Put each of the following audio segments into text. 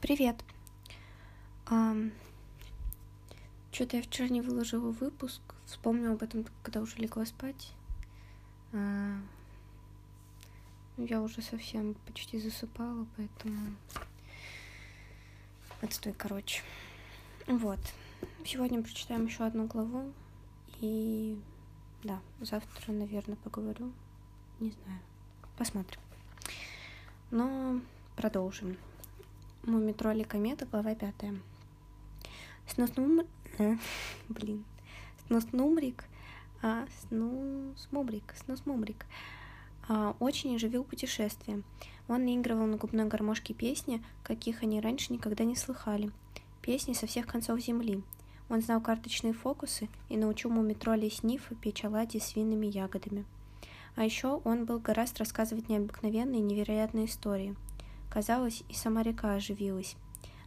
Привет. Um, Что-то я вчера не выложила выпуск. Вспомнила об этом, когда уже легла спать. Uh, я уже совсем почти засыпала, поэтому... Отстой, короче. Вот. Сегодня прочитаем еще одну главу. И да, завтра, наверное, поговорю. Не знаю. Посмотрим. Но продолжим. Мумитролли комета, глава пятая. Сноснум... Э, блин. Сноснумрик... А, сну... Смумрик. Сноснумрик. А, очень оживил путешествие. Он наигрывал на губной гармошке песни, каких они раньше никогда не слыхали. Песни со всех концов земли. Он знал карточные фокусы и научил мумитроллей снифа печь оладьи с винными ягодами. А еще он был гораздо рассказывать необыкновенные невероятные истории – Казалось, и сама река оживилась.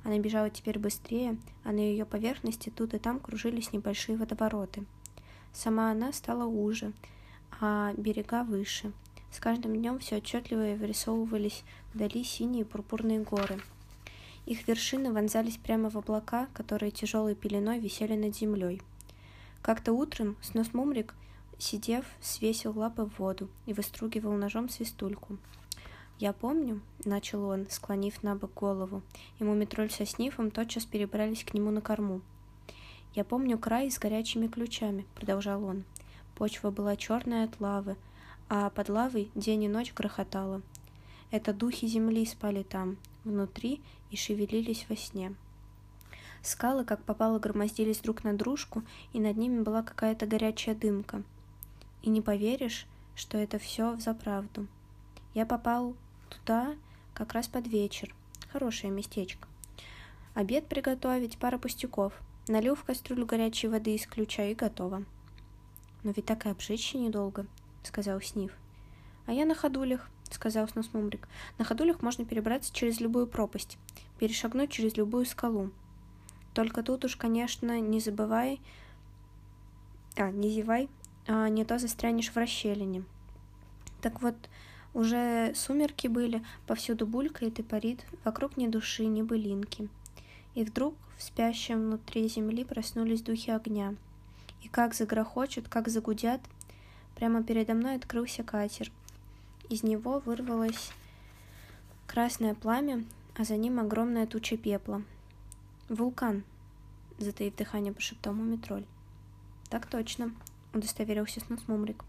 Она бежала теперь быстрее, а на ее поверхности тут и там кружились небольшие водовороты. Сама она стала уже, а берега выше. С каждым днем все отчетливее вырисовывались вдали синие пурпурные горы. Их вершины вонзались прямо в облака, которые тяжелой пеленой висели над землей. Как-то утром Снос Мумрик, сидев, свесил лапы в воду и выстругивал ножом свистульку. «Я помню», — начал он, склонив на бок голову, и мумитроль со снифом тотчас перебрались к нему на корму. «Я помню край с горячими ключами», — продолжал он. Почва была черная от лавы, а под лавой день и ночь грохотала. Это духи земли спали там, внутри, и шевелились во сне. Скалы, как попало, громоздились друг на дружку, и над ними была какая-то горячая дымка. И не поверишь, что это все взаправду. Я попал туда как раз под вечер. Хорошее местечко. Обед приготовить, пара пустяков. Налил в кастрюлю горячей воды из ключа и готово. Но ведь так и обжечься недолго, сказал Снив. А я на ходулях, сказал Сносмумрик. На ходулях можно перебраться через любую пропасть, перешагнуть через любую скалу. Только тут уж, конечно, не забывай... А, не зевай, а не то застрянешь в расщелине. Так вот, уже сумерки были, повсюду булькает и парит, вокруг ни души, ни былинки. И вдруг в спящем внутри земли проснулись духи огня. И как загрохочут, как загудят, прямо передо мной открылся катер. Из него вырвалось красное пламя, а за ним огромная туча пепла. «Вулкан!» — затаив дыхание, прошептал Мумитроль. «Так точно», — удостоверился Снусмумрик.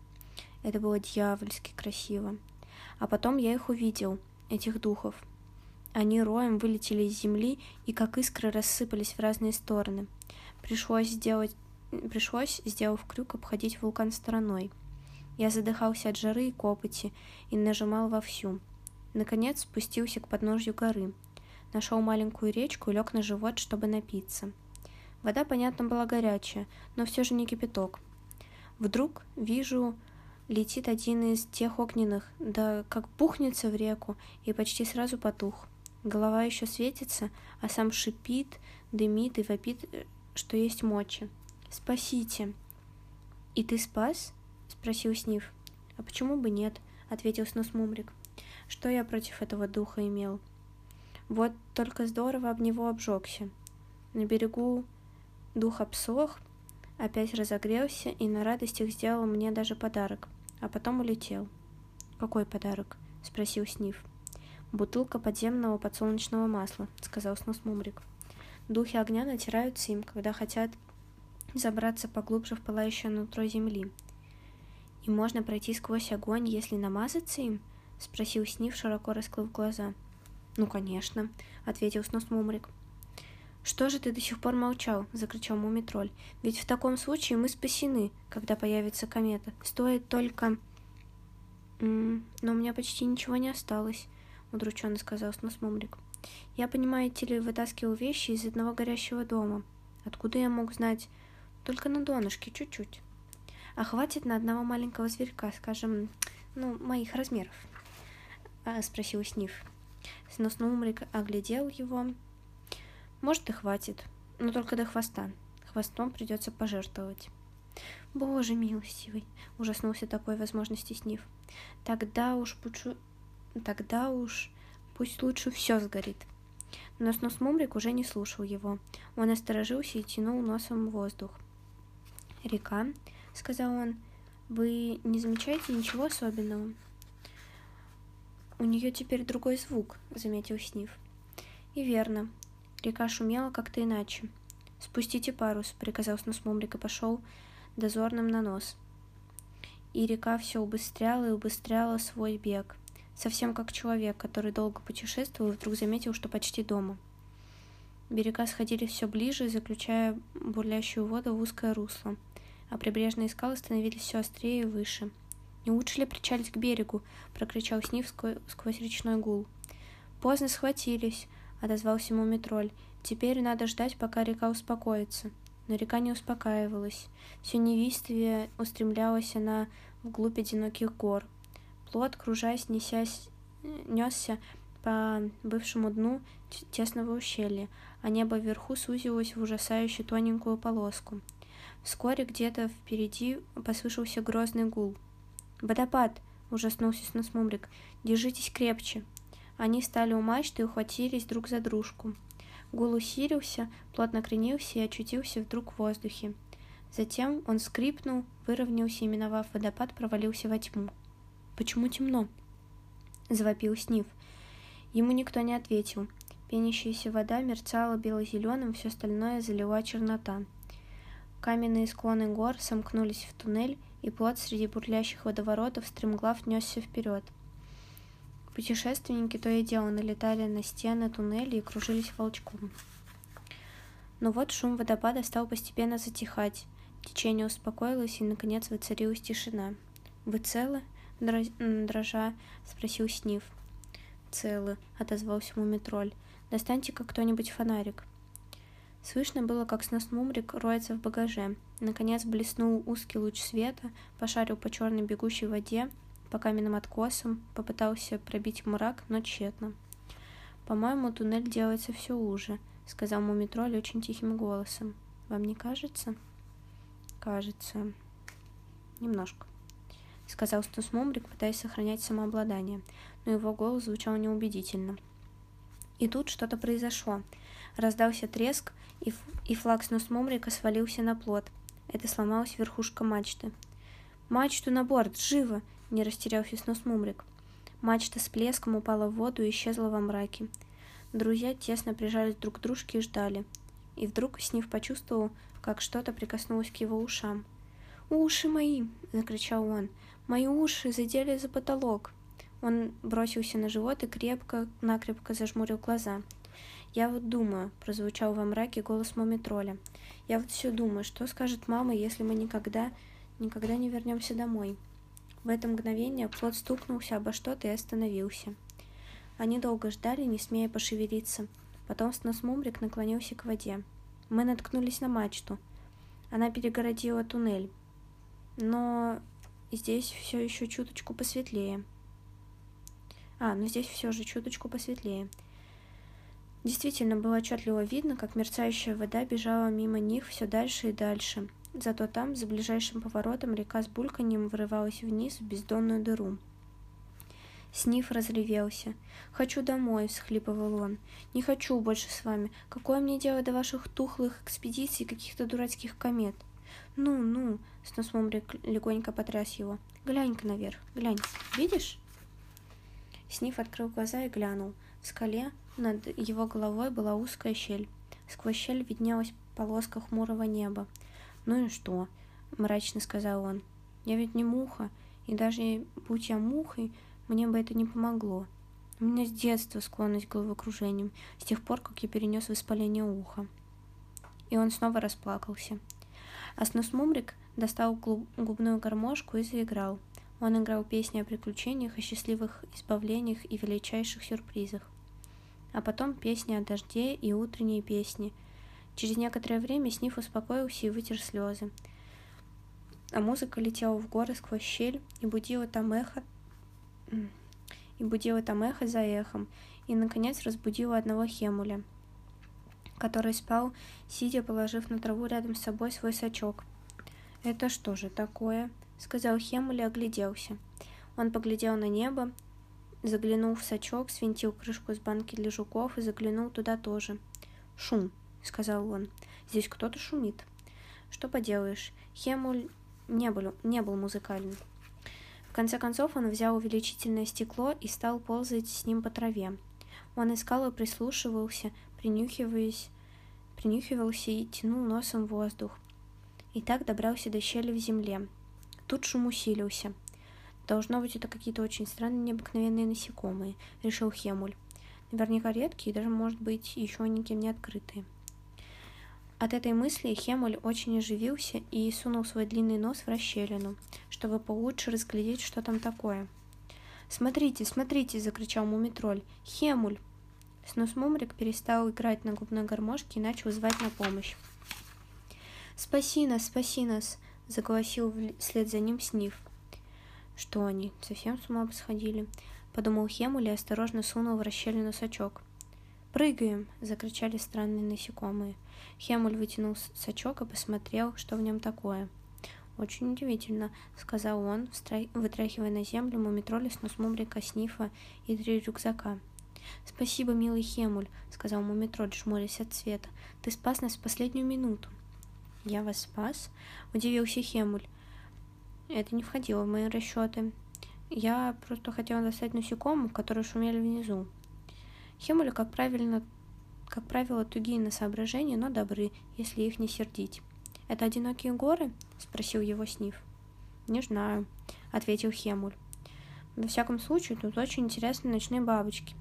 Это было дьявольски красиво. А потом я их увидел, этих духов. Они роем вылетели из земли и как искры рассыпались в разные стороны. Пришлось сделать пришлось, сделав крюк, обходить вулкан стороной. Я задыхался от жары и копоти и нажимал вовсю. Наконец спустился к подножью горы. Нашел маленькую речку и лег на живот, чтобы напиться. Вода, понятно, была горячая, но все же не кипяток. Вдруг вижу летит один из тех огненных, да как пухнется в реку и почти сразу потух. Голова еще светится, а сам шипит, дымит и вопит, э, что есть мочи. «Спасите!» «И ты спас?» — спросил Снив. «А почему бы нет?» — ответил Снос Мумрик. «Что я против этого духа имел?» Вот только здорово об него обжегся. На берегу дух обсох, опять разогрелся и на радостях сделал мне даже подарок а потом улетел. «Какой подарок?» — спросил Сниф. «Бутылка подземного подсолнечного масла», — сказал Снос Мумрик. «Духи огня натираются им, когда хотят забраться поглубже в пылающее нутро земли. И можно пройти сквозь огонь, если намазаться им?» — спросил Сниф, широко раскрыв глаза. «Ну, конечно», — ответил Снос Мумрик. «Что же ты до сих пор молчал?» — закричал Мумитроль. «Ведь в таком случае мы спасены, когда появится комета. Стоит только...» «Но у меня почти ничего не осталось», — удрученно сказал Сносмумрик. «Я, понимаете ли, вытаскивал вещи из одного горящего дома. Откуда я мог знать? Только на донышке, чуть-чуть. А хватит на одного маленького зверька, скажем, ну, моих размеров?» — спросил Сниф. Сносмумрик оглядел его может и хватит, но только до хвоста. Хвостом придется пожертвовать. Боже милостивый, ужаснулся такой возможности Снив. Тогда уж пучу... Тогда уж пусть лучше все сгорит. Но снос Мумрик уже не слушал его. Он осторожился и тянул носом воздух. «Река», — сказал он, — «вы не замечаете ничего особенного?» «У нее теперь другой звук», — заметил Снив. «И верно. Река шумела как-то иначе. «Спустите парус», — приказал снос Мумрик и пошел дозорным на нос. И река все убыстряла и убыстряла свой бег — совсем как человек, который долго путешествовал и вдруг заметил, что почти дома. Берега сходили все ближе, заключая бурлящую воду в узкое русло, а прибрежные скалы становились все острее и выше. «Не лучше ли причалить к берегу?» — прокричал Снив сквозь речной гул. «Поздно схватились», — отозвался ему метроль. «Теперь надо ждать, пока река успокоится». Но река не успокаивалась. Все невистовее устремлялась она вглубь одиноких гор, Плот, кружась, несясь, несся по бывшему дну тесного ущелья, а небо вверху сузилось в ужасающую тоненькую полоску. Вскоре где-то впереди послышался грозный гул. «Водопад!» — ужаснулся Сносмумрик. «Держитесь крепче!» Они стали у мачты и ухватились друг за дружку. Гул усилился, плот накренился и очутился вдруг в воздухе. Затем он скрипнул, выровнялся и, миновав водопад, провалился во тьму. Почему темно?» — завопил Снив. Ему никто не ответил. Пенящаяся вода мерцала бело-зеленым, все остальное залила чернота. Каменные склоны гор сомкнулись в туннель, и плод среди бурлящих водоворотов стремглав несся вперед. Путешественники то и дело налетали на стены туннеля и кружились волчком. Но вот шум водопада стал постепенно затихать. Течение успокоилось, и, наконец, воцарилась тишина. «Вы целы?» дрожа спросил Снив. «Целы», — отозвался мумитроль. «Достаньте-ка кто-нибудь фонарик». Слышно было, как снос Мумрик роется в багаже. Наконец блеснул узкий луч света, пошарил по черной бегущей воде, по каменным откосам, попытался пробить мрак, но тщетно. «По-моему, туннель делается все уже», — сказал Мумитроль очень тихим голосом. «Вам не кажется?» «Кажется. Немножко». — сказал Стус Мумрик, пытаясь сохранять самообладание, но его голос звучал неубедительно. И тут что-то произошло. Раздался треск, и, и флаг Снус Мумрика свалился на плот. Это сломалась верхушка мачты. «Мачту на борт! Живо!» — не растерялся Снус Мумрик. Мачта с плеском упала в воду и исчезла во мраке. Друзья тесно прижались друг к дружке и ждали. И вдруг Снив почувствовал, как что-то прикоснулось к его ушам. «Уши мои!» — закричал он. Мои уши задели за потолок. Он бросился на живот и крепко-накрепко зажмурил глаза. «Я вот думаю», — прозвучал во мраке голос Мумитроля. «Я вот все думаю, что скажет мама, если мы никогда, никогда не вернемся домой?» В это мгновение плод стукнулся обо что-то и остановился. Они долго ждали, не смея пошевелиться. Потом снос Мумрик наклонился к воде. Мы наткнулись на мачту. Она перегородила туннель. Но здесь все еще чуточку посветлее. А, ну здесь все же чуточку посветлее. Действительно было отчетливо видно, как мерцающая вода бежала мимо них все дальше и дальше. Зато там, за ближайшим поворотом, река с бульканьем вырывалась вниз в бездонную дыру. Сниф разревелся. «Хочу домой», — всхлипывал он. «Не хочу больше с вами. Какое мне дело до ваших тухлых экспедиций каких-то дурацких комет?» «Ну, ну!» — с носом легонько потряс его. «Глянь-ка наверх, глянь. Видишь?» Сниф открыл глаза и глянул. В скале над его головой была узкая щель. Сквозь щель виднелась полоска хмурого неба. «Ну и что?» — мрачно сказал он. «Я ведь не муха, и даже будь я мухой, мне бы это не помогло. У меня с детства склонность к головокружениям, с тех пор, как я перенес воспаление уха». И он снова расплакался. Аснус Мумрик достал губную гармошку и заиграл. Он играл песни о приключениях, о счастливых избавлениях и величайших сюрпризах. А потом песни о дожде и утренние песни. Через некоторое время Сниф успокоился и вытер слезы. А музыка летела в горы сквозь щель и будила там эхо, и будила там эхо за эхом, и, наконец, разбудила одного Хемуля — который спал, сидя, положив на траву рядом с собой свой сачок. «Это что же такое?» — сказал Хемуль и огляделся. Он поглядел на небо, заглянул в сачок, свинтил крышку с банки для жуков и заглянул туда тоже. «Шум», — сказал он. «Здесь кто-то шумит». «Что поделаешь, Хемуль не был, не был музыкальным». В конце концов он взял увеличительное стекло и стал ползать с ним по траве. Он искал и прислушивался, принюхиваясь, принюхивался и тянул носом воздух. И так добрался до щели в земле. Тут шум усилился. Должно быть, это какие-то очень странные необыкновенные насекомые, решил Хемуль. Наверняка редкие, даже, может быть, еще никем не открытые. От этой мысли Хемуль очень оживился и сунул свой длинный нос в расщелину, чтобы получше разглядеть, что там такое. «Смотрите, смотрите!» — закричал Мумитроль. «Хемуль!» Снус Мумрик перестал играть на губной гармошке и начал звать на помощь. «Спаси нас, спаси нас!» — заголосил вслед за ним Сниф. Что они, совсем с ума посходили? Подумал Хемуль и осторожно сунул в расщелину сачок. «Прыгаем!» — закричали странные насекомые. Хемуль вытянул сачок и посмотрел, что в нем такое. «Очень удивительно», — сказал он, вытряхивая на землю мумитроли с носмумрика, снифа и три рюкзака. «Спасибо, милый Хемуль», — сказал мумитроль, жмурясь от света. «Ты спас нас в последнюю минуту». «Я вас спас?» — удивился Хемуль. Это не входило в мои расчеты. Я просто хотела достать насекомых, которые шумели внизу. Хемули, как правильно, как правило, тугие на соображения, но добры, если их не сердить. «Это одинокие горы?» — спросил его Сниф. «Не знаю», — ответил Хемуль. «Во всяком случае, тут очень интересные ночные бабочки».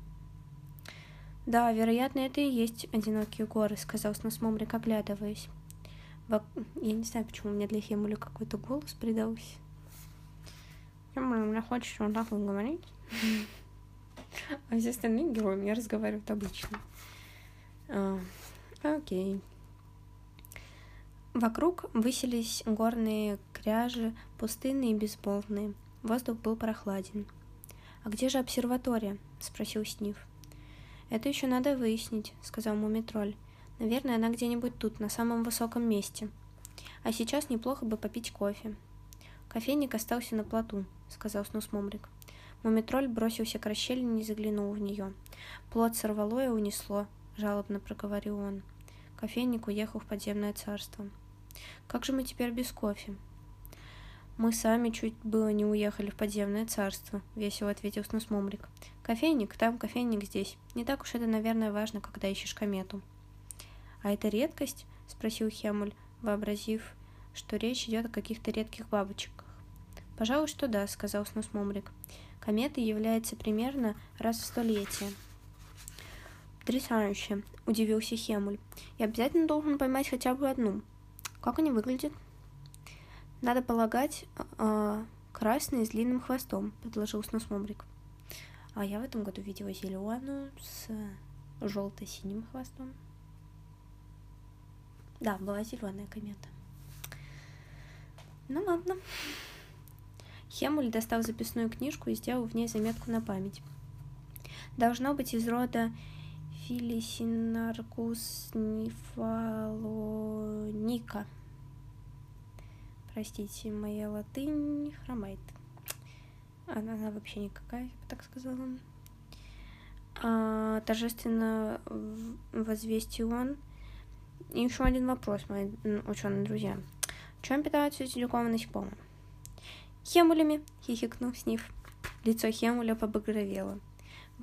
«Да, вероятно, это и есть одинокие горы», — сказал Сносмомрик, оглядываясь. Я не знаю, почему у меня для Хемуля какой-то голос придался. Хемуля, мне хочется вот так вот говорить. А все остальные герои мне разговаривают обычно. А, окей. Вокруг высились горные кряжи, пустынные и безмолвные. Воздух был прохладен. «А где же обсерватория?» — спросил Сниф. «Это еще надо выяснить», — сказал Мумитроль. Наверное, она где-нибудь тут, на самом высоком месте. А сейчас неплохо бы попить кофе. Кофейник остался на плоту, сказал Снус Мумрик. Мумитроль бросился к расщелине и заглянул в нее. Плод сорвало и унесло, жалобно проговорил он. Кофейник уехал в подземное царство. Как же мы теперь без кофе? Мы сами чуть было не уехали в подземное царство, весело ответил Снус Мумрик. Кофейник там, кофейник здесь. Не так уж это, наверное, важно, когда ищешь комету. «А это редкость?» — спросил Хемуль, вообразив, что речь идет о каких-то редких бабочках. «Пожалуй, что да», — сказал Снус Мумрик. «Комета является примерно раз в столетие». «Потрясающе!» — удивился Хемуль. «Я обязательно должен поймать хотя бы одну. Как они выглядят?» «Надо полагать, э, красные с длинным хвостом», — предложил Снус Мумрик. «А я в этом году видела зеленую с желто-синим хвостом». Да, была зеленая комета. Ну ладно. Хемуль достал записную книжку и сделал в ней заметку на память. Должно быть из рода Филисинаркус нифалоника. Простите, моя латынь хромает. Она, она вообще никакая, я бы так сказала. А, торжественно возвестил он, и еще один вопрос, мои ученые друзья. Чем питаются силиконовые насекомые? Хемулями, хихикнул Сниф. Лицо Хемуля побагровело.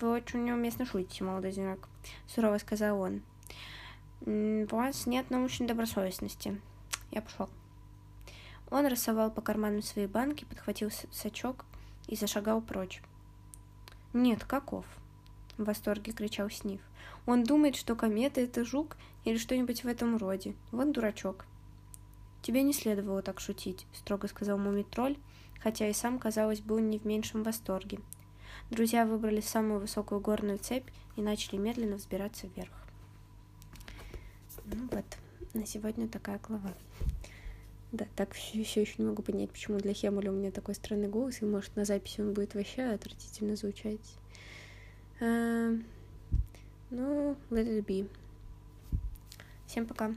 Вы очень неуместно шутите, молодой зенок, сурово сказал он. У вас нет научной добросовестности. Я пошел. Он рассовал по карманам свои банки, подхватил сачок и зашагал прочь. Нет, каков? В восторге кричал Сниф. Он думает, что комета — это жук или что-нибудь в этом роде. Вот дурачок. «Тебе не следовало так шутить», — строго сказал мумий-тролль, хотя и сам, казалось, был не в меньшем восторге. Друзья выбрали самую высокую горную цепь и начали медленно взбираться вверх. Ну вот, на сегодня такая глава. Да, так все, все еще не могу понять, почему для Хемуля у меня такой странный голос, и может на записи он будет вообще отвратительно звучать. А, ну, let it be. Всем пока.